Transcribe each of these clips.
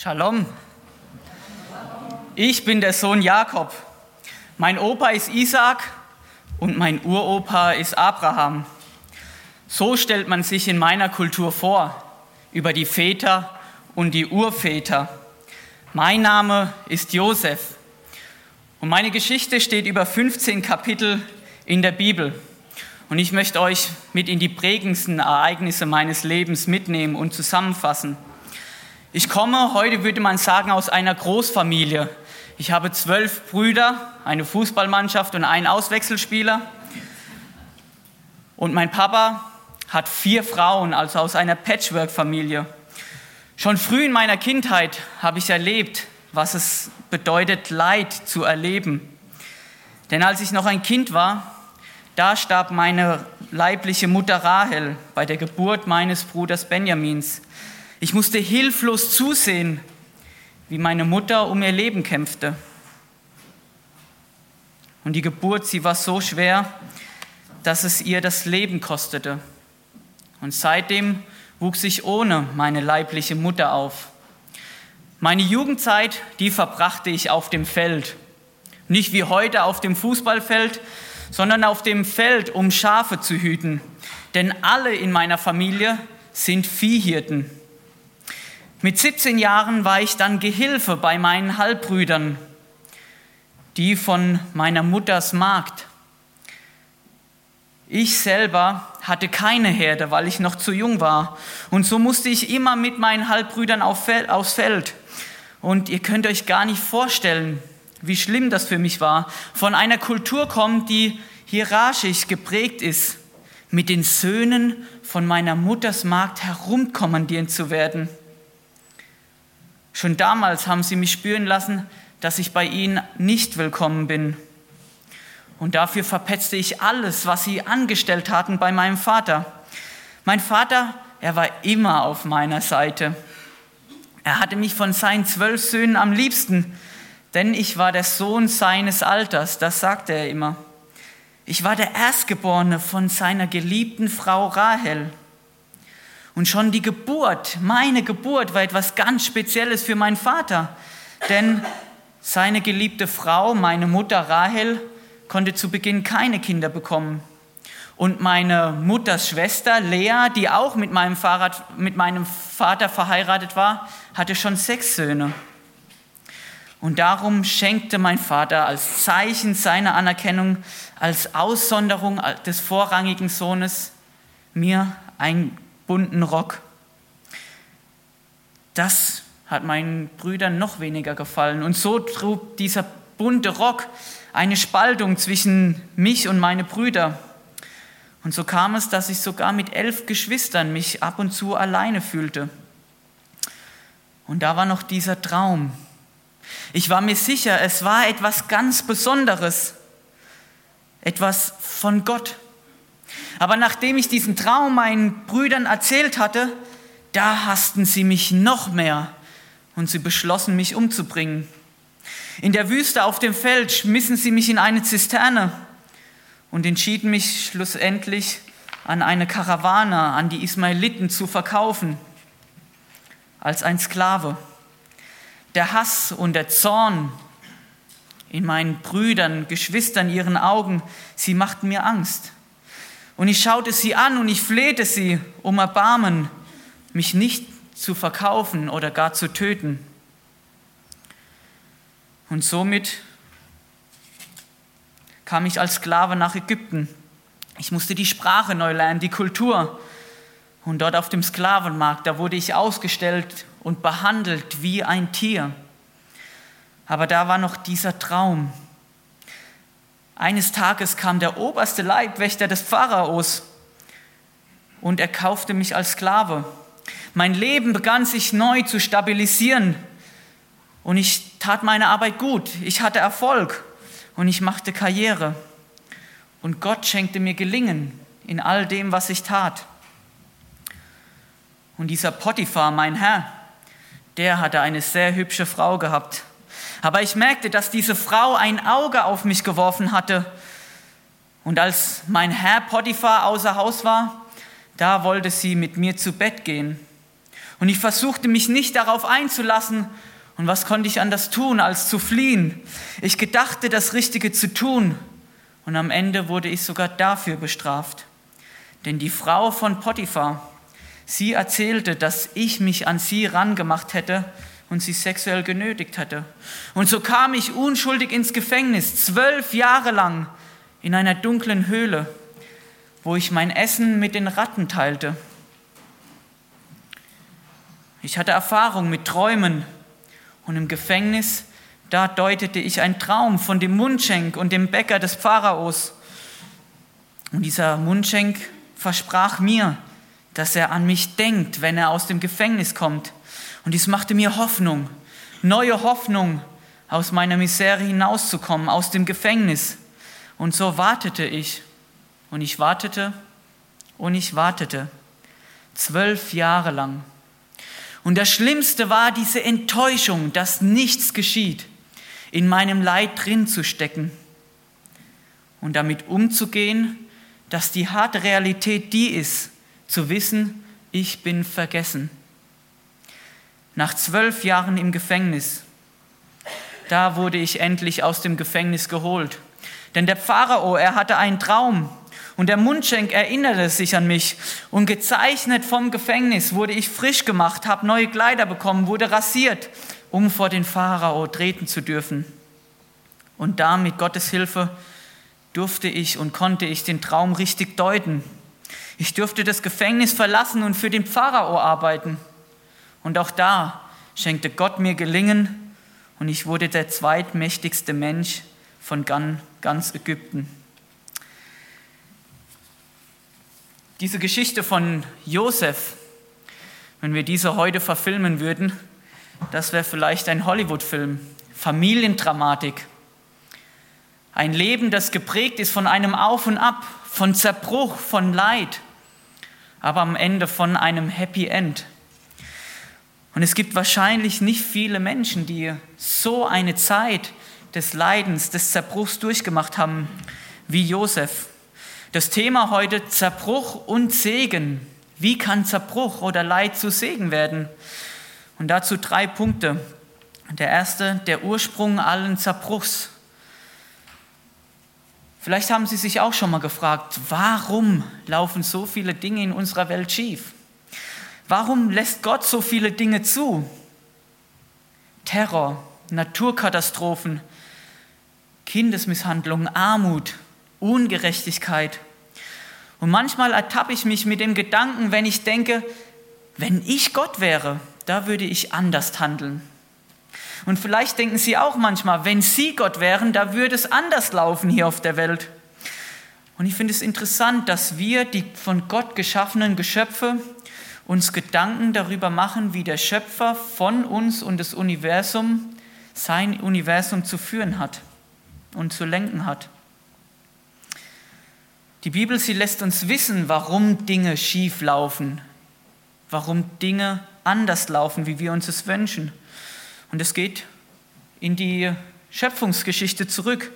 Shalom. Ich bin der Sohn Jakob. Mein Opa ist Isaac und mein Uropa ist Abraham. So stellt man sich in meiner Kultur vor, über die Väter und die Urväter. Mein Name ist Josef und meine Geschichte steht über 15 Kapitel in der Bibel. Und ich möchte euch mit in die prägendsten Ereignisse meines Lebens mitnehmen und zusammenfassen. Ich komme, heute würde man sagen, aus einer Großfamilie. Ich habe zwölf Brüder, eine Fußballmannschaft und einen Auswechselspieler. Und mein Papa hat vier Frauen, also aus einer Patchwork-Familie. Schon früh in meiner Kindheit habe ich erlebt, was es bedeutet, Leid zu erleben. Denn als ich noch ein Kind war, da starb meine leibliche Mutter Rahel bei der Geburt meines Bruders Benjamins. Ich musste hilflos zusehen, wie meine Mutter um ihr Leben kämpfte. Und die Geburt, sie war so schwer, dass es ihr das Leben kostete. Und seitdem wuchs ich ohne meine leibliche Mutter auf. Meine Jugendzeit, die verbrachte ich auf dem Feld. Nicht wie heute auf dem Fußballfeld, sondern auf dem Feld, um Schafe zu hüten. Denn alle in meiner Familie sind Viehhirten. Mit 17 Jahren war ich dann Gehilfe bei meinen Halbbrüdern, die von meiner Mutters Magd. Ich selber hatte keine Herde, weil ich noch zu jung war. Und so musste ich immer mit meinen Halbbrüdern aufs Feld. Und ihr könnt euch gar nicht vorstellen, wie schlimm das für mich war. Von einer Kultur kommt, die hierarchisch geprägt ist, mit den Söhnen von meiner Mutters Magd herumkommandieren zu werden. Schon damals haben sie mich spüren lassen, dass ich bei ihnen nicht willkommen bin. Und dafür verpetzte ich alles, was sie angestellt hatten bei meinem Vater. Mein Vater, er war immer auf meiner Seite. Er hatte mich von seinen zwölf Söhnen am liebsten, denn ich war der Sohn seines Alters, das sagte er immer. Ich war der Erstgeborene von seiner geliebten Frau Rahel. Und schon die Geburt, meine Geburt, war etwas ganz Spezielles für meinen Vater. Denn seine geliebte Frau, meine Mutter Rahel, konnte zu Beginn keine Kinder bekommen. Und meine Mutters Schwester Lea, die auch mit meinem, Fahrrad, mit meinem Vater verheiratet war, hatte schon sechs Söhne. Und darum schenkte mein Vater als Zeichen seiner Anerkennung, als Aussonderung des vorrangigen Sohnes mir ein bunten Rock. Das hat meinen Brüdern noch weniger gefallen. Und so trug dieser bunte Rock eine Spaltung zwischen mich und meine Brüder. Und so kam es, dass ich sogar mit elf Geschwistern mich ab und zu alleine fühlte. Und da war noch dieser Traum. Ich war mir sicher, es war etwas ganz Besonderes, etwas von Gott. Aber nachdem ich diesen Traum meinen Brüdern erzählt hatte, da hassten sie mich noch mehr und sie beschlossen, mich umzubringen. In der Wüste auf dem Feld schmissen sie mich in eine Zisterne und entschieden mich schlussendlich an eine Karawane, an die Ismaeliten zu verkaufen, als ein Sklave. Der Hass und der Zorn in meinen Brüdern, Geschwistern, ihren Augen, sie machten mir Angst. Und ich schaute sie an und ich flehte sie um Erbarmen, mich nicht zu verkaufen oder gar zu töten. Und somit kam ich als Sklave nach Ägypten. Ich musste die Sprache neu lernen, die Kultur. Und dort auf dem Sklavenmarkt, da wurde ich ausgestellt und behandelt wie ein Tier. Aber da war noch dieser Traum, eines Tages kam der oberste Leibwächter des Pharaos und er kaufte mich als Sklave. Mein Leben begann sich neu zu stabilisieren und ich tat meine Arbeit gut. Ich hatte Erfolg und ich machte Karriere. Und Gott schenkte mir Gelingen in all dem, was ich tat. Und dieser Potiphar, mein Herr, der hatte eine sehr hübsche Frau gehabt. Aber ich merkte, dass diese Frau ein Auge auf mich geworfen hatte. Und als mein Herr Potiphar außer Haus war, da wollte sie mit mir zu Bett gehen. Und ich versuchte mich nicht darauf einzulassen. Und was konnte ich anders tun, als zu fliehen? Ich gedachte, das Richtige zu tun. Und am Ende wurde ich sogar dafür bestraft. Denn die Frau von Potiphar, sie erzählte, dass ich mich an sie rangemacht hätte und sie sexuell genötigt hatte. Und so kam ich unschuldig ins Gefängnis, zwölf Jahre lang in einer dunklen Höhle, wo ich mein Essen mit den Ratten teilte. Ich hatte Erfahrung mit Träumen und im Gefängnis, da deutete ich einen Traum von dem Mundschenk und dem Bäcker des Pharaos. Und dieser Mundschenk versprach mir, dass er an mich denkt, wenn er aus dem Gefängnis kommt. Und dies machte mir Hoffnung, neue Hoffnung, aus meiner Misere hinauszukommen, aus dem Gefängnis. Und so wartete ich. Und ich wartete und ich wartete. Zwölf Jahre lang. Und das Schlimmste war diese Enttäuschung, dass nichts geschieht, in meinem Leid drin zu stecken und damit umzugehen, dass die harte Realität die ist, zu wissen, ich bin vergessen. Nach zwölf Jahren im Gefängnis, da wurde ich endlich aus dem Gefängnis geholt. Denn der Pharao, er hatte einen Traum und der Mundschenk erinnerte sich an mich. Und gezeichnet vom Gefängnis wurde ich frisch gemacht, habe neue Kleider bekommen, wurde rasiert, um vor den Pharao treten zu dürfen. Und da mit Gottes Hilfe durfte ich und konnte ich den Traum richtig deuten. Ich durfte das Gefängnis verlassen und für den Pharao arbeiten. Und auch da schenkte Gott mir Gelingen und ich wurde der zweitmächtigste Mensch von ganz Ägypten. Diese Geschichte von Josef, wenn wir diese heute verfilmen würden, das wäre vielleicht ein Hollywood-Film, Familiendramatik. Ein Leben, das geprägt ist von einem Auf und Ab, von Zerbruch, von Leid, aber am Ende von einem Happy End. Und es gibt wahrscheinlich nicht viele Menschen, die so eine Zeit des Leidens, des Zerbruchs durchgemacht haben wie Josef. Das Thema heute Zerbruch und Segen. Wie kann Zerbruch oder Leid zu Segen werden? Und dazu drei Punkte. Der erste, der Ursprung allen Zerbruchs. Vielleicht haben Sie sich auch schon mal gefragt, warum laufen so viele Dinge in unserer Welt schief? Warum lässt Gott so viele Dinge zu? Terror, Naturkatastrophen, Kindesmisshandlung, Armut, Ungerechtigkeit. Und manchmal ertappe ich mich mit dem Gedanken, wenn ich denke, wenn ich Gott wäre, da würde ich anders handeln. Und vielleicht denken Sie auch manchmal, wenn Sie Gott wären, da würde es anders laufen hier auf der Welt. Und ich finde es interessant, dass wir, die von Gott geschaffenen Geschöpfe, uns Gedanken darüber machen, wie der Schöpfer von uns und das Universum, sein Universum zu führen hat und zu lenken hat. Die Bibel, sie lässt uns wissen, warum Dinge schief laufen, warum Dinge anders laufen, wie wir uns es wünschen. Und es geht in die Schöpfungsgeschichte zurück.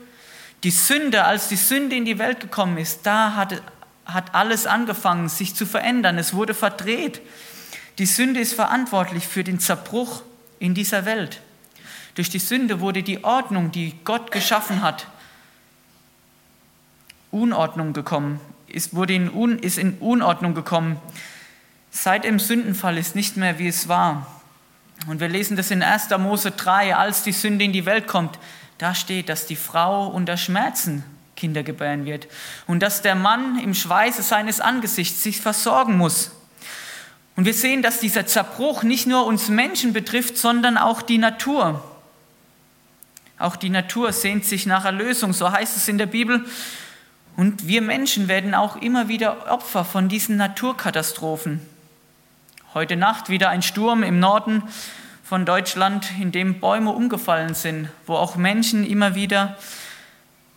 Die Sünde, als die Sünde in die Welt gekommen ist, da hat, hat alles angefangen, sich zu verändern. Es wurde verdreht. Die Sünde ist verantwortlich für den Zerbruch in dieser Welt. Durch die Sünde wurde die Ordnung, die Gott geschaffen hat, Unordnung gekommen, ist, wurde in Un, ist in Unordnung gekommen. Seit dem Sündenfall ist nicht mehr, wie es war. Und wir lesen das in 1. Mose 3, als die Sünde in die Welt kommt. Da steht, dass die Frau unter Schmerzen Kinder gebären wird und dass der Mann im Schweiße seines Angesichts sich versorgen muss. Und wir sehen, dass dieser Zerbruch nicht nur uns Menschen betrifft, sondern auch die Natur. Auch die Natur sehnt sich nach Erlösung, so heißt es in der Bibel. Und wir Menschen werden auch immer wieder Opfer von diesen Naturkatastrophen. Heute Nacht wieder ein Sturm im Norden von Deutschland, in dem Bäume umgefallen sind, wo auch Menschen immer wieder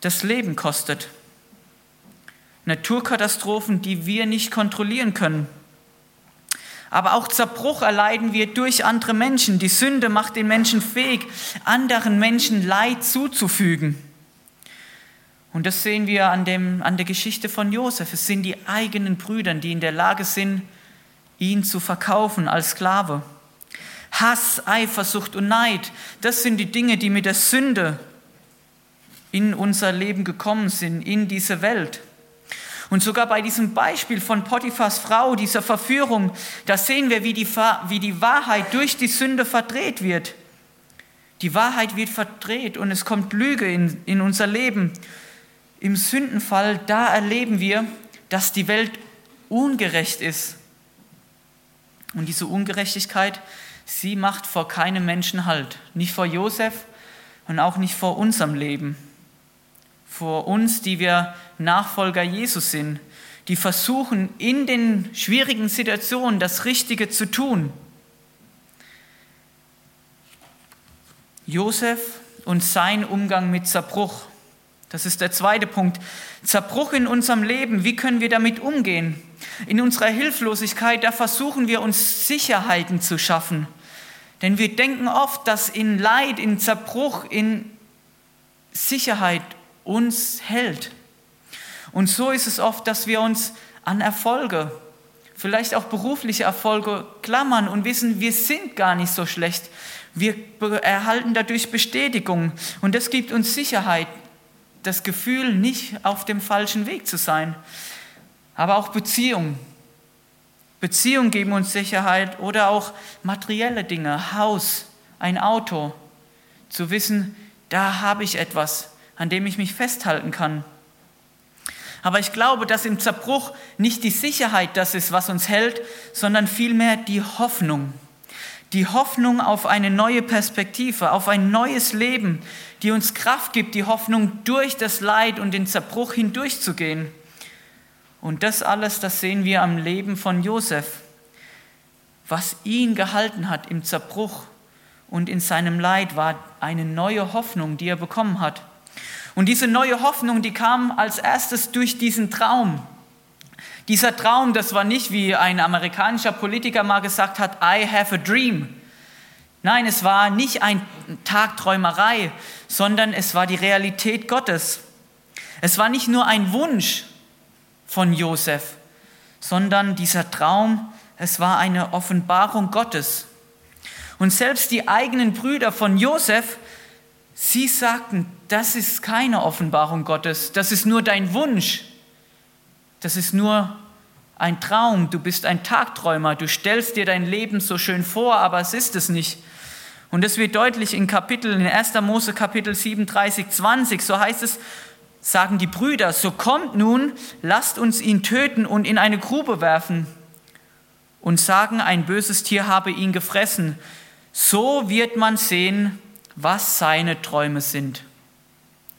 das Leben kostet. Naturkatastrophen, die wir nicht kontrollieren können. Aber auch Zerbruch erleiden wir durch andere Menschen. Die Sünde macht den Menschen fähig, anderen Menschen Leid zuzufügen. Und das sehen wir an, dem, an der Geschichte von Josef. Es sind die eigenen Brüder, die in der Lage sind, ihn zu verkaufen als Sklave. Hass, Eifersucht und Neid, das sind die Dinge, die mit der Sünde in unser Leben gekommen sind, in diese Welt. Und sogar bei diesem Beispiel von Potiphas Frau, dieser Verführung, da sehen wir, wie die, wie die Wahrheit durch die Sünde verdreht wird. Die Wahrheit wird verdreht und es kommt Lüge in, in unser Leben. Im Sündenfall, da erleben wir, dass die Welt ungerecht ist. Und diese Ungerechtigkeit, sie macht vor keinem Menschen Halt. Nicht vor Josef und auch nicht vor unserem Leben. Vor uns, die wir Nachfolger Jesus sind, die versuchen, in den schwierigen Situationen das Richtige zu tun. Josef und sein Umgang mit Zerbruch. Das ist der zweite Punkt. Zerbruch in unserem Leben, wie können wir damit umgehen? In unserer Hilflosigkeit, da versuchen wir uns Sicherheiten zu schaffen. Denn wir denken oft, dass in Leid, in Zerbruch, in Sicherheit uns hält. Und so ist es oft, dass wir uns an Erfolge, vielleicht auch berufliche Erfolge klammern und wissen, wir sind gar nicht so schlecht. Wir erhalten dadurch Bestätigung und das gibt uns Sicherheit, das Gefühl, nicht auf dem falschen Weg zu sein. Aber auch Beziehungen. Beziehungen geben uns Sicherheit oder auch materielle Dinge, Haus, ein Auto. Zu wissen, da habe ich etwas, an dem ich mich festhalten kann. Aber ich glaube, dass im Zerbruch nicht die Sicherheit das ist, was uns hält, sondern vielmehr die Hoffnung. Die Hoffnung auf eine neue Perspektive, auf ein neues Leben, die uns Kraft gibt, die Hoffnung durch das Leid und den Zerbruch hindurchzugehen. Und das alles, das sehen wir am Leben von Josef, was ihn gehalten hat im Zerbruch und in seinem Leid, war eine neue Hoffnung, die er bekommen hat. Und diese neue Hoffnung, die kam als erstes durch diesen Traum. Dieser Traum, das war nicht, wie ein amerikanischer Politiker mal gesagt hat, I have a dream. Nein, es war nicht ein Tagträumerei, sondern es war die Realität Gottes. Es war nicht nur ein Wunsch von Josef, sondern dieser Traum, es war eine Offenbarung Gottes. Und selbst die eigenen Brüder von Josef, sie sagten, das ist keine Offenbarung Gottes, das ist nur dein Wunsch. Das ist nur ein Traum, du bist ein Tagträumer, du stellst dir dein Leben so schön vor, aber es ist es nicht. Und das wird deutlich in Kapitel, in 1. Mose Kapitel 37, 20, so heißt es, sagen die Brüder, so kommt nun, lasst uns ihn töten und in eine Grube werfen und sagen, ein böses Tier habe ihn gefressen. So wird man sehen, was seine Träume sind.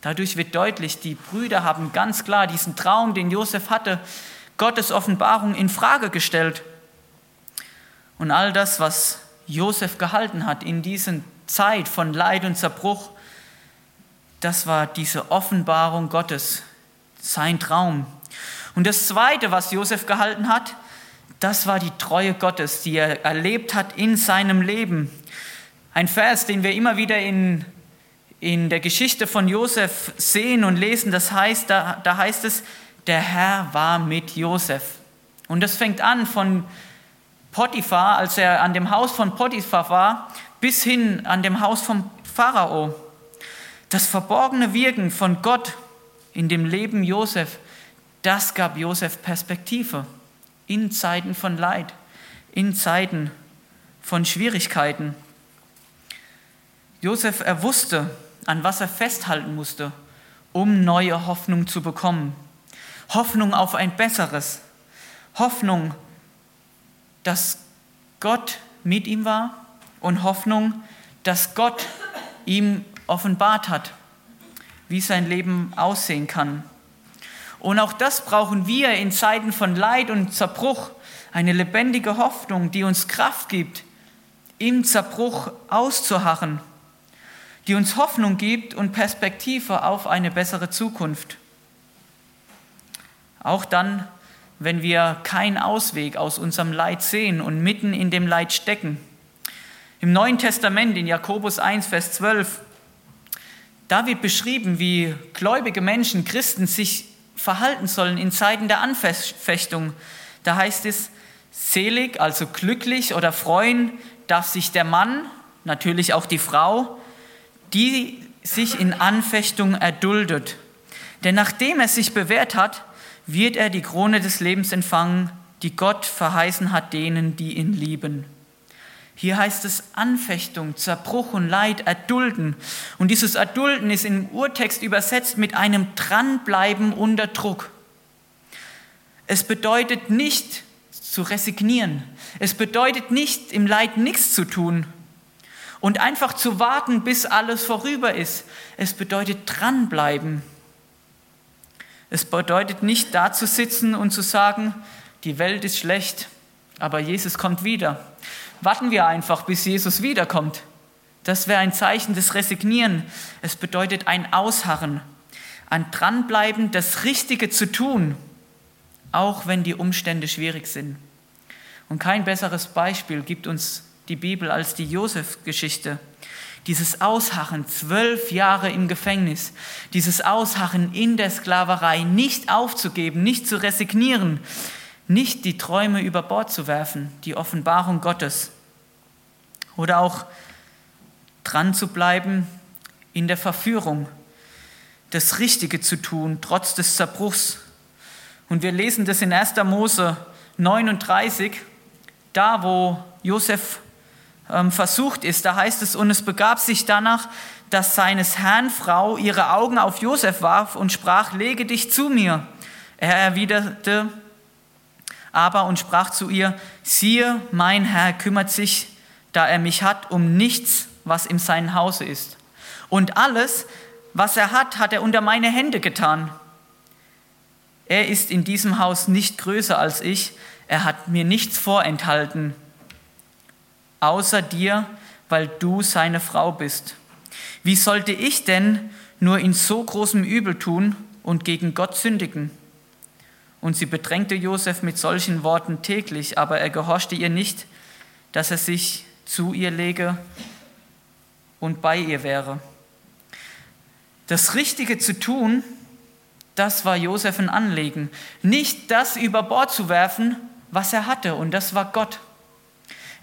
Dadurch wird deutlich, die Brüder haben ganz klar diesen Traum, den Josef hatte, Gottes Offenbarung in Frage gestellt. Und all das, was Josef gehalten hat in dieser Zeit von Leid und Zerbruch, das war diese Offenbarung Gottes, sein Traum. Und das Zweite, was Josef gehalten hat, das war die Treue Gottes, die er erlebt hat in seinem Leben. Ein Vers, den wir immer wieder in in der Geschichte von Josef sehen und lesen, das heißt, da, da heißt es, der Herr war mit Josef. Und das fängt an von Potiphar, als er an dem Haus von Potiphar war, bis hin an dem Haus vom Pharao. Das verborgene Wirken von Gott in dem Leben Josef, das gab Josef Perspektive in Zeiten von Leid, in Zeiten von Schwierigkeiten. Josef, er wusste, an was er festhalten musste, um neue Hoffnung zu bekommen. Hoffnung auf ein besseres. Hoffnung, dass Gott mit ihm war und Hoffnung, dass Gott ihm offenbart hat, wie sein Leben aussehen kann. Und auch das brauchen wir in Zeiten von Leid und Zerbruch, eine lebendige Hoffnung, die uns Kraft gibt, im Zerbruch auszuharren die uns Hoffnung gibt und Perspektive auf eine bessere Zukunft. Auch dann, wenn wir keinen Ausweg aus unserem Leid sehen und mitten in dem Leid stecken. Im Neuen Testament, in Jakobus 1, Vers 12, da wird beschrieben, wie gläubige Menschen, Christen sich verhalten sollen in Zeiten der Anfechtung. Da heißt es, Selig, also glücklich oder freuen darf sich der Mann, natürlich auch die Frau, die sich in Anfechtung erduldet. Denn nachdem er sich bewährt hat, wird er die Krone des Lebens empfangen, die Gott verheißen hat denen, die ihn lieben. Hier heißt es Anfechtung, Zerbruch und Leid erdulden. Und dieses Erdulden ist im Urtext übersetzt mit einem Dranbleiben unter Druck. Es bedeutet nicht zu resignieren. Es bedeutet nicht im Leid nichts zu tun und einfach zu warten, bis alles vorüber ist. Es bedeutet dranbleiben. Es bedeutet nicht da zu sitzen und zu sagen, die Welt ist schlecht, aber Jesus kommt wieder. Warten wir einfach, bis Jesus wiederkommt. Das wäre ein Zeichen des Resignieren. Es bedeutet ein Ausharren, ein Dranbleiben, das Richtige zu tun, auch wenn die Umstände schwierig sind. Und kein besseres Beispiel gibt uns die Bibel als die Josef-Geschichte. Dieses Ausharren, zwölf Jahre im Gefängnis, dieses Ausharren in der Sklaverei, nicht aufzugeben, nicht zu resignieren, nicht die Träume über Bord zu werfen, die Offenbarung Gottes. Oder auch dran zu bleiben in der Verführung, das Richtige zu tun, trotz des Zerbruchs. Und wir lesen das in 1. Mose 39, da wo Josef ähm, versucht ist, da heißt es, und es begab sich danach, dass seines Herrn Frau ihre Augen auf Josef warf und sprach, lege dich zu mir. Er erwiderte aber und sprach zu ihr, siehe, mein Herr kümmert sich, da er mich hat, um nichts, was in seinem Hause ist. Und alles, was er hat, hat er unter meine Hände getan. Er ist in diesem Haus nicht größer als ich, er hat mir nichts vorenthalten, außer dir, weil du seine Frau bist. Wie sollte ich denn nur in so großem Übel tun und gegen Gott sündigen? Und sie bedrängte Josef mit solchen Worten täglich, aber er gehorchte ihr nicht, dass er sich zu ihr lege und bei ihr wäre. Das Richtige zu tun, das war Josef ein Anliegen. Nicht das über Bord zu werfen, was er hatte, und das war Gott.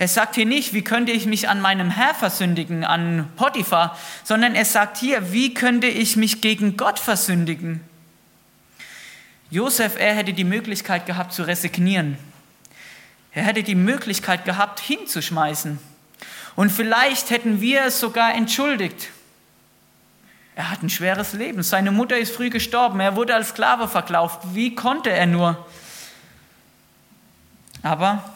Er sagt hier nicht, wie könnte ich mich an meinem Herr versündigen, an Potiphar, sondern er sagt hier, wie könnte ich mich gegen Gott versündigen? Josef, er hätte die Möglichkeit gehabt zu resignieren. Er hätte die Möglichkeit gehabt, hinzuschmeißen. Und vielleicht hätten wir es sogar entschuldigt. Er hat ein schweres Leben. Seine Mutter ist früh gestorben. Er wurde als Sklave verkauft. Wie konnte er nur? Aber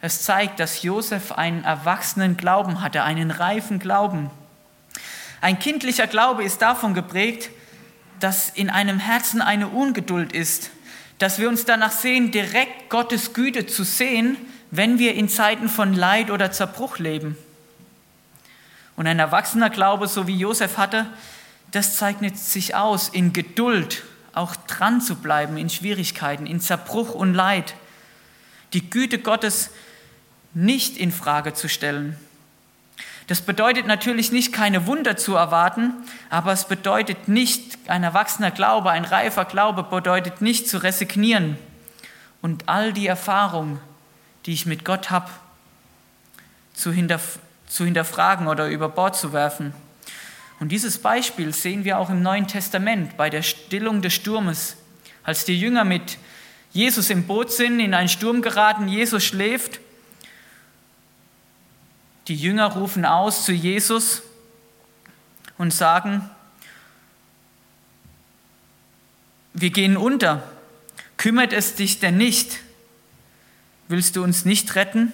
es zeigt, dass Josef einen erwachsenen Glauben hatte, einen reifen Glauben. Ein kindlicher Glaube ist davon geprägt, dass in einem Herzen eine Ungeduld ist, dass wir uns danach sehen, direkt Gottes Güte zu sehen, wenn wir in Zeiten von Leid oder Zerbruch leben. Und ein erwachsener Glaube, so wie Josef hatte, das zeichnet sich aus in Geduld, auch dran zu bleiben in Schwierigkeiten, in Zerbruch und Leid die Güte Gottes nicht in Frage zu stellen. Das bedeutet natürlich nicht, keine Wunder zu erwarten, aber es bedeutet nicht, ein erwachsener Glaube, ein reifer Glaube bedeutet nicht zu resignieren und all die Erfahrungen, die ich mit Gott habe, zu, hinterf zu hinterfragen oder über Bord zu werfen. Und dieses Beispiel sehen wir auch im Neuen Testament bei der Stillung des Sturmes, als die Jünger mit Jesus im Boot sind, in einen Sturm geraten, Jesus schläft. Die Jünger rufen aus zu Jesus und sagen, wir gehen unter. Kümmert es dich denn nicht? Willst du uns nicht retten?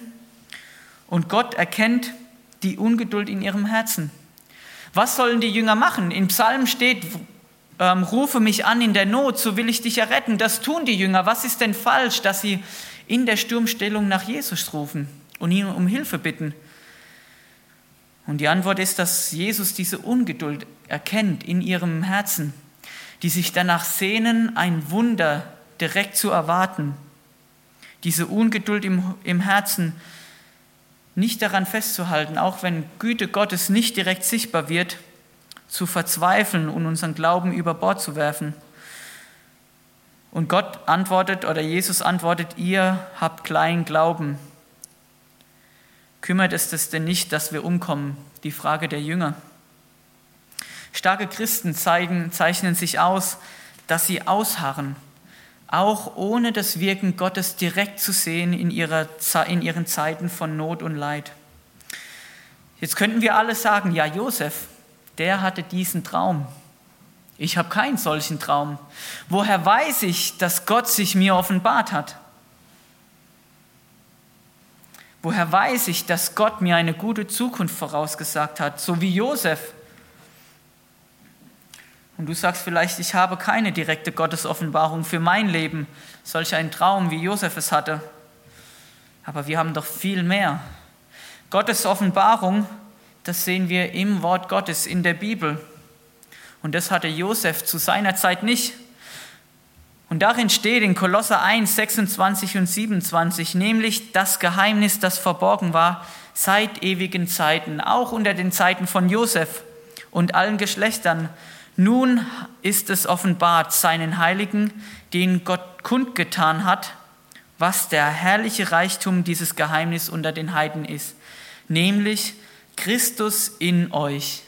Und Gott erkennt die Ungeduld in ihrem Herzen. Was sollen die Jünger machen? Im Psalm steht, ähm, rufe mich an in der Not, so will ich dich erretten. Das tun die Jünger. Was ist denn falsch, dass sie in der Sturmstellung nach Jesus rufen und ihn um Hilfe bitten? Und die Antwort ist, dass Jesus diese Ungeduld erkennt in ihrem Herzen, die sich danach sehnen, ein Wunder direkt zu erwarten. Diese Ungeduld im, im Herzen nicht daran festzuhalten, auch wenn Güte Gottes nicht direkt sichtbar wird, zu verzweifeln und unseren Glauben über Bord zu werfen. Und Gott antwortet oder Jesus antwortet, ihr habt kleinen Glauben. Kümmert es das denn nicht, dass wir umkommen? Die Frage der Jünger. Starke Christen zeigen, zeichnen sich aus, dass sie ausharren, auch ohne das Wirken Gottes direkt zu sehen in, ihrer, in ihren Zeiten von Not und Leid. Jetzt könnten wir alle sagen, ja, Josef, der hatte diesen Traum. Ich habe keinen solchen Traum. Woher weiß ich, dass Gott sich mir offenbart hat? Woher weiß ich, dass Gott mir eine gute Zukunft vorausgesagt hat, so wie Josef? Und du sagst vielleicht, ich habe keine direkte Gottesoffenbarung für mein Leben, solch einen Traum, wie Josef es hatte. Aber wir haben doch viel mehr. Gottes Offenbarung, das sehen wir im Wort Gottes in der Bibel. Und das hatte Josef zu seiner Zeit nicht. Und darin steht in Kolosser 1, 26 und 27, nämlich das Geheimnis, das verborgen war seit ewigen Zeiten, auch unter den Zeiten von Josef und allen Geschlechtern. Nun ist es offenbart seinen Heiligen, denen Gott kundgetan hat, was der herrliche Reichtum dieses Geheimnis unter den Heiden ist, nämlich Christus in euch,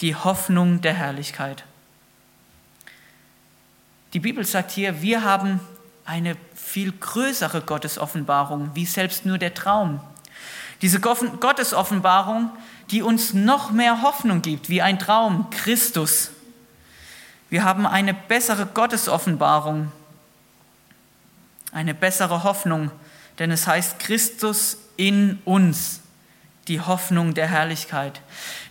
die Hoffnung der Herrlichkeit. Die Bibel sagt hier, wir haben eine viel größere Gottesoffenbarung, wie selbst nur der Traum. Diese Gottesoffenbarung, die uns noch mehr Hoffnung gibt, wie ein Traum, Christus. Wir haben eine bessere Gottesoffenbarung, eine bessere Hoffnung, denn es heißt Christus in uns die Hoffnung der Herrlichkeit.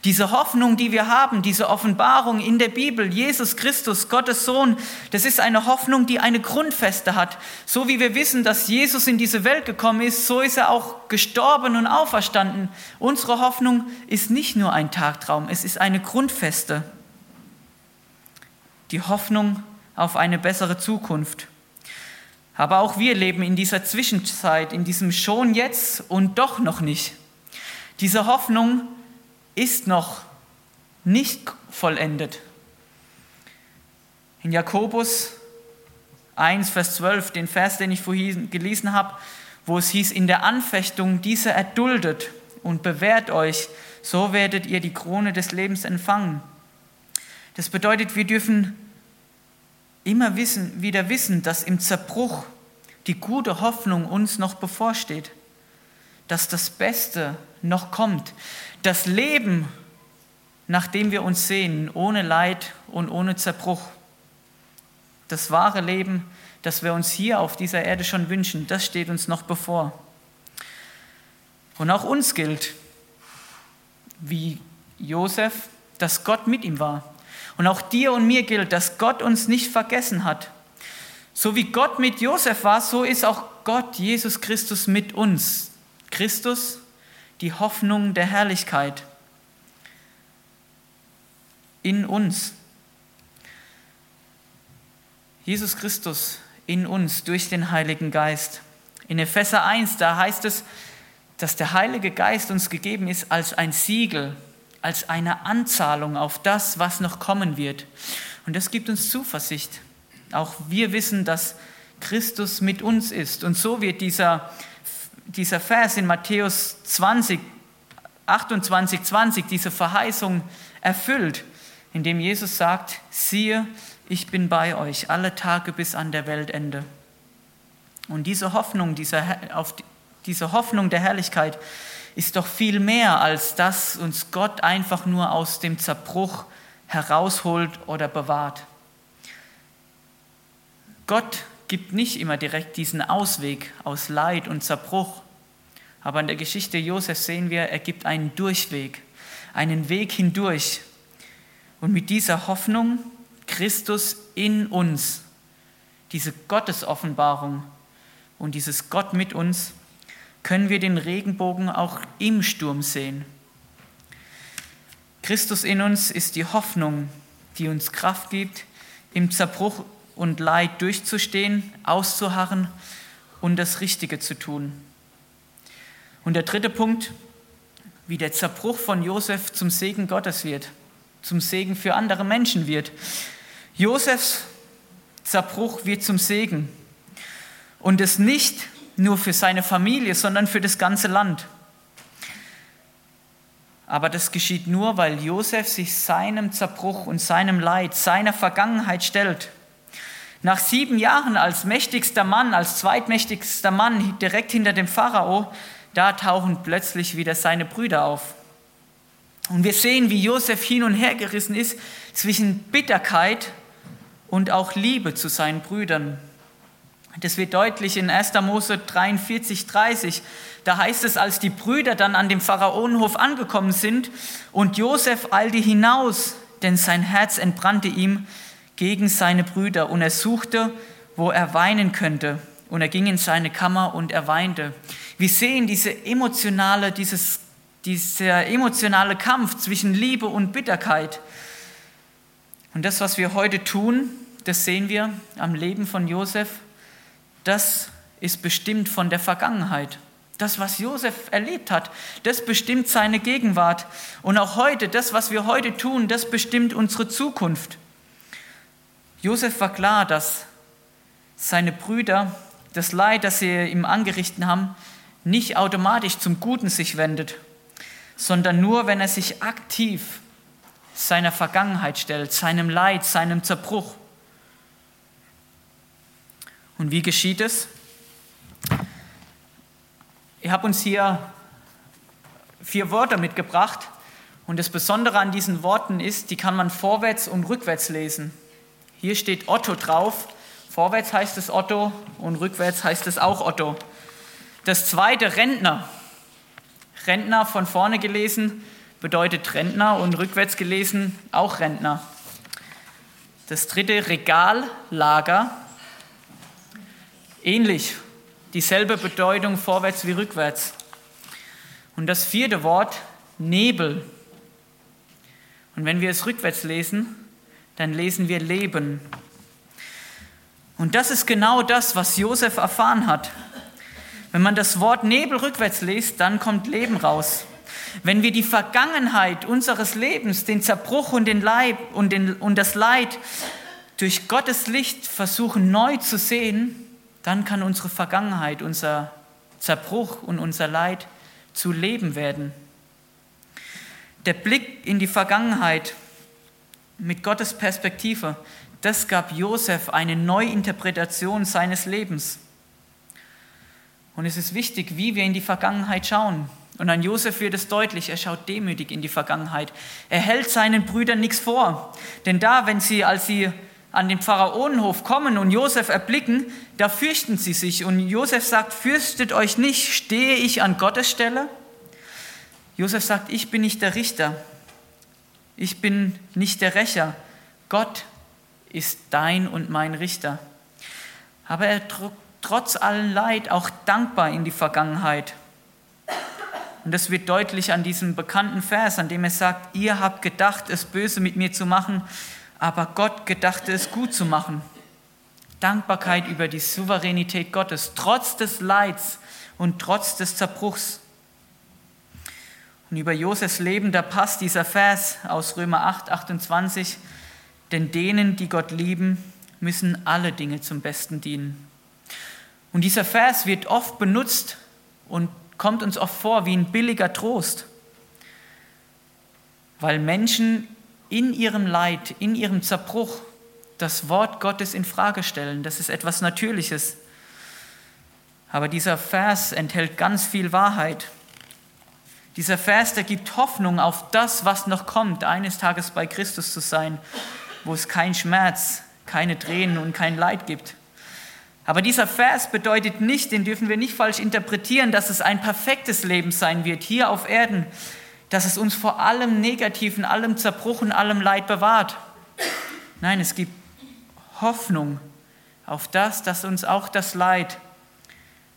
Diese Hoffnung, die wir haben, diese Offenbarung in der Bibel, Jesus Christus, Gottes Sohn, das ist eine Hoffnung, die eine Grundfeste hat. So wie wir wissen, dass Jesus in diese Welt gekommen ist, so ist er auch gestorben und auferstanden. Unsere Hoffnung ist nicht nur ein Tagtraum, es ist eine Grundfeste. Die Hoffnung auf eine bessere Zukunft. Aber auch wir leben in dieser Zwischenzeit, in diesem schon jetzt und doch noch nicht. Diese Hoffnung ist noch nicht vollendet. In Jakobus 1, Vers 12, den Vers, den ich vorhin gelesen habe, wo es hieß, in der Anfechtung diese erduldet und bewährt euch, so werdet ihr die Krone des Lebens empfangen. Das bedeutet, wir dürfen immer wissen, wieder wissen, dass im Zerbruch die gute Hoffnung uns noch bevorsteht, dass das Beste noch kommt. Das Leben, nach dem wir uns sehen, ohne Leid und ohne Zerbruch. Das wahre Leben, das wir uns hier auf dieser Erde schon wünschen, das steht uns noch bevor. Und auch uns gilt, wie Josef, dass Gott mit ihm war. Und auch dir und mir gilt, dass Gott uns nicht vergessen hat. So wie Gott mit Josef war, so ist auch Gott, Jesus Christus, mit uns. Christus die Hoffnung der Herrlichkeit in uns. Jesus Christus in uns durch den Heiligen Geist. In Epheser 1, da heißt es, dass der Heilige Geist uns gegeben ist als ein Siegel, als eine Anzahlung auf das, was noch kommen wird. Und das gibt uns Zuversicht. Auch wir wissen, dass Christus mit uns ist. Und so wird dieser dieser Vers in Matthäus 20, 28, 20, diese Verheißung erfüllt, indem Jesus sagt, siehe, ich bin bei euch alle Tage bis an der Weltende. Und diese Hoffnung, diese, auf diese Hoffnung der Herrlichkeit ist doch viel mehr, als dass uns Gott einfach nur aus dem Zerbruch herausholt oder bewahrt. Gott gibt nicht immer direkt diesen Ausweg aus Leid und Zerbruch. Aber in der Geschichte Josef sehen wir, er gibt einen Durchweg, einen Weg hindurch. Und mit dieser Hoffnung, Christus in uns, diese Gottesoffenbarung und dieses Gott mit uns, können wir den Regenbogen auch im Sturm sehen. Christus in uns ist die Hoffnung, die uns Kraft gibt, im Zerbruch und Leid durchzustehen, auszuharren und das Richtige zu tun. Und der dritte Punkt, wie der Zerbruch von Josef zum Segen Gottes wird, zum Segen für andere Menschen wird. Josefs Zerbruch wird zum Segen. Und es nicht nur für seine Familie, sondern für das ganze Land. Aber das geschieht nur, weil Josef sich seinem Zerbruch und seinem Leid, seiner Vergangenheit stellt. Nach sieben Jahren als mächtigster Mann, als zweitmächtigster Mann direkt hinter dem Pharao, da tauchen plötzlich wieder seine Brüder auf. Und wir sehen, wie Josef hin und her gerissen ist zwischen Bitterkeit und auch Liebe zu seinen Brüdern. Das wird deutlich in 1. Mose 43, 30. Da heißt es, als die Brüder dann an dem Pharaonenhof angekommen sind und Josef eilte hinaus, denn sein Herz entbrannte ihm gegen seine Brüder und er suchte, wo er weinen könnte. Und er ging in seine Kammer und er weinte. Wir sehen diese emotionale, dieses, dieser emotionale Kampf zwischen Liebe und Bitterkeit. Und das, was wir heute tun, das sehen wir am Leben von Josef das ist bestimmt von der Vergangenheit. Das, was Josef erlebt hat, das bestimmt seine Gegenwart. Und auch heute, das, was wir heute tun, das bestimmt unsere Zukunft. Josef war klar, dass seine Brüder das Leid, das sie ihm angerichtet haben, nicht automatisch zum Guten sich wendet, sondern nur, wenn er sich aktiv seiner Vergangenheit stellt, seinem Leid, seinem Zerbruch. Und wie geschieht es? Ich habe uns hier vier Wörter mitgebracht. Und das Besondere an diesen Worten ist, die kann man vorwärts und rückwärts lesen. Hier steht Otto drauf. Vorwärts heißt es Otto und rückwärts heißt es auch Otto. Das zweite Rentner. Rentner von vorne gelesen bedeutet Rentner und rückwärts gelesen auch Rentner. Das dritte Regallager Ähnlich, dieselbe Bedeutung vorwärts wie rückwärts. Und das vierte Wort, Nebel. Und wenn wir es rückwärts lesen, dann lesen wir Leben. Und das ist genau das, was Josef erfahren hat. Wenn man das Wort Nebel rückwärts liest, dann kommt Leben raus. Wenn wir die Vergangenheit unseres Lebens, den Zerbruch und den Leib und, den, und das Leid durch Gottes Licht versuchen neu zu sehen, dann kann unsere Vergangenheit, unser Zerbruch und unser Leid zu Leben werden. Der Blick in die Vergangenheit mit Gottes Perspektive, das gab Josef eine Neuinterpretation seines Lebens. Und es ist wichtig, wie wir in die Vergangenheit schauen. Und an Josef wird es deutlich, er schaut demütig in die Vergangenheit. Er hält seinen Brüdern nichts vor. Denn da, wenn sie, als sie an den Pharaonenhof kommen und Josef erblicken, da fürchten sie sich. Und Josef sagt, fürchtet euch nicht, stehe ich an Gottes Stelle? Josef sagt, ich bin nicht der Richter, ich bin nicht der Rächer, Gott ist dein und mein Richter. Aber er trotz allen Leid auch dankbar in die Vergangenheit. Und das wird deutlich an diesem bekannten Vers, an dem er sagt, ihr habt gedacht, es böse mit mir zu machen, aber Gott gedachte es gut zu machen. Dankbarkeit über die Souveränität Gottes, trotz des Leids und trotz des Zerbruchs. Und über Josefs Leben, da passt dieser Vers aus Römer 8, 28, denn denen, die Gott lieben, müssen alle Dinge zum Besten dienen. Und dieser Vers wird oft benutzt und kommt uns oft vor wie ein billiger Trost, weil Menschen in ihrem Leid, in ihrem Zerbruch das Wort Gottes in Frage stellen. Das ist etwas Natürliches. Aber dieser Vers enthält ganz viel Wahrheit. Dieser Vers, der gibt Hoffnung auf das, was noch kommt, eines Tages bei Christus zu sein, wo es keinen Schmerz, keine Tränen und kein Leid gibt. Aber dieser Vers bedeutet nicht, den dürfen wir nicht falsch interpretieren, dass es ein perfektes Leben sein wird hier auf Erden, dass es uns vor allem Negativen, allem Zerbruch und allem Leid bewahrt. Nein, es gibt Hoffnung auf das, dass uns auch das Leid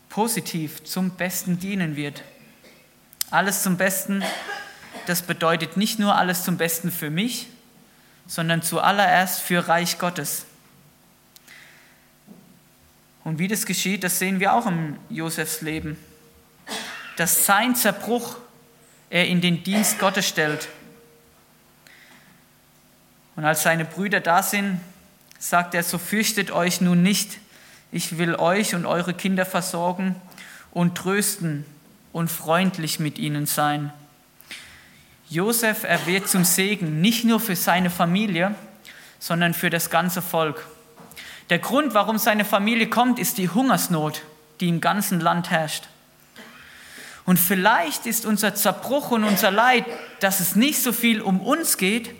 positiv zum Besten dienen wird. Alles zum Besten, das bedeutet nicht nur alles zum Besten für mich, sondern zuallererst für Reich Gottes. Und wie das geschieht, das sehen wir auch im Josefs Leben. Dass sein Zerbruch er in den Dienst Gottes stellt. Und als seine Brüder da sind, sagt er, so fürchtet euch nun nicht. Ich will euch und eure Kinder versorgen und trösten und freundlich mit ihnen sein. Josef, er wird zum Segen, nicht nur für seine Familie, sondern für das ganze Volk. Der Grund, warum seine Familie kommt, ist die Hungersnot, die im ganzen Land herrscht. Und vielleicht ist unser Zerbruch und unser Leid, dass es nicht so viel um uns geht,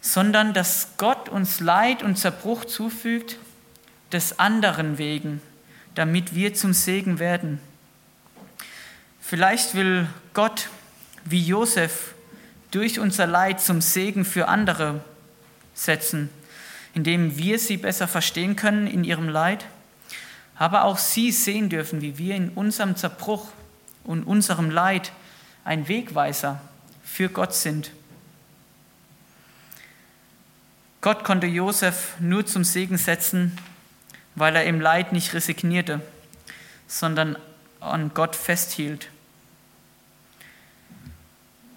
sondern dass Gott uns Leid und Zerbruch zufügt, des anderen wegen, damit wir zum Segen werden. Vielleicht will Gott, wie Josef, durch unser Leid zum Segen für andere setzen, indem wir sie besser verstehen können in ihrem Leid, aber auch sie sehen dürfen, wie wir in unserem Zerbruch und unserem Leid ein Wegweiser für Gott sind. Gott konnte Josef nur zum Segen setzen, weil er im Leid nicht resignierte, sondern an Gott festhielt.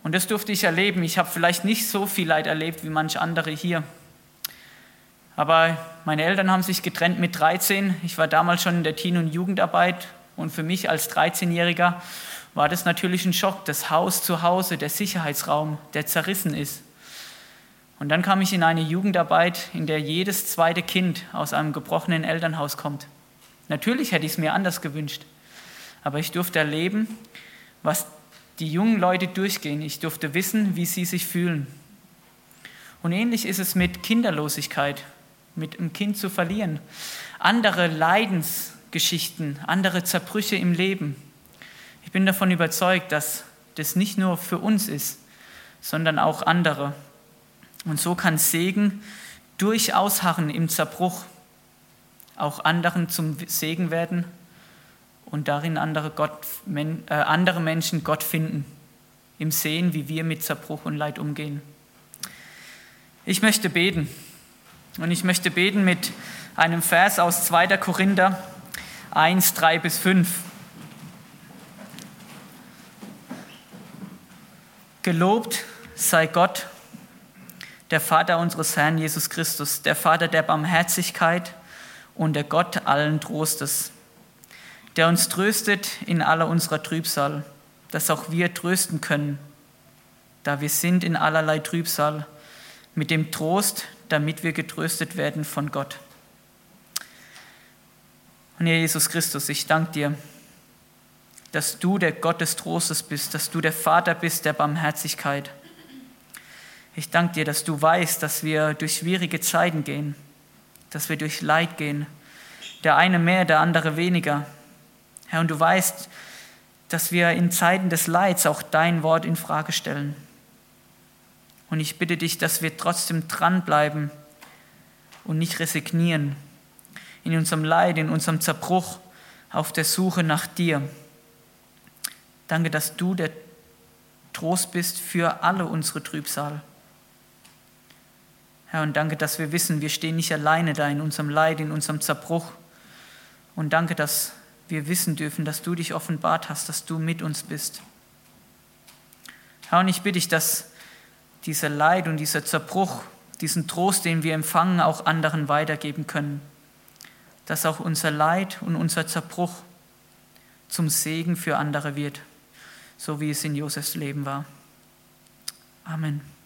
Und das durfte ich erleben. Ich habe vielleicht nicht so viel Leid erlebt wie manche andere hier. Aber meine Eltern haben sich getrennt mit 13. Ich war damals schon in der Teen- und Jugendarbeit. Und für mich als 13-Jähriger war das natürlich ein Schock. Das Haus zu Hause, der Sicherheitsraum, der zerrissen ist. Und dann kam ich in eine Jugendarbeit, in der jedes zweite Kind aus einem gebrochenen Elternhaus kommt. Natürlich hätte ich es mir anders gewünscht. Aber ich durfte erleben, was die jungen Leute durchgehen. Ich durfte wissen, wie sie sich fühlen. Und ähnlich ist es mit Kinderlosigkeit, mit einem Kind zu verlieren. Andere Leidensgeschichten, andere Zerbrüche im Leben. Ich bin davon überzeugt, dass das nicht nur für uns ist, sondern auch andere. Und so kann Segen durch Ausharren im Zerbruch auch anderen zum Segen werden und darin andere, Gott, äh, andere Menschen Gott finden, im Sehen, wie wir mit Zerbruch und Leid umgehen. Ich möchte beten und ich möchte beten mit einem Vers aus 2. Korinther 1, 3 bis 5. Gelobt sei Gott, der Vater unseres Herrn Jesus Christus, der Vater der Barmherzigkeit und der Gott allen Trostes der uns tröstet in aller unserer Trübsal, dass auch wir trösten können, da wir sind in allerlei Trübsal, mit dem Trost, damit wir getröstet werden von Gott. Und Herr Jesus Christus, ich danke dir, dass du der Gott des Trostes bist, dass du der Vater bist der Barmherzigkeit. Ich danke dir, dass du weißt, dass wir durch schwierige Zeiten gehen, dass wir durch Leid gehen, der eine mehr, der andere weniger. Herr, und du weißt, dass wir in Zeiten des Leids auch dein Wort in Frage stellen. Und ich bitte dich, dass wir trotzdem dranbleiben und nicht resignieren in unserem Leid, in unserem Zerbruch, auf der Suche nach dir. Danke, dass du der Trost bist für alle unsere Trübsal. Herr, und danke, dass wir wissen, wir stehen nicht alleine da in unserem Leid, in unserem Zerbruch. Und danke, dass wir wissen dürfen, dass du dich offenbart hast, dass du mit uns bist. Herr, und ich bitte dich, dass dieser Leid und dieser Zerbruch, diesen Trost, den wir empfangen, auch anderen weitergeben können. Dass auch unser Leid und unser Zerbruch zum Segen für andere wird, so wie es in Josefs Leben war. Amen.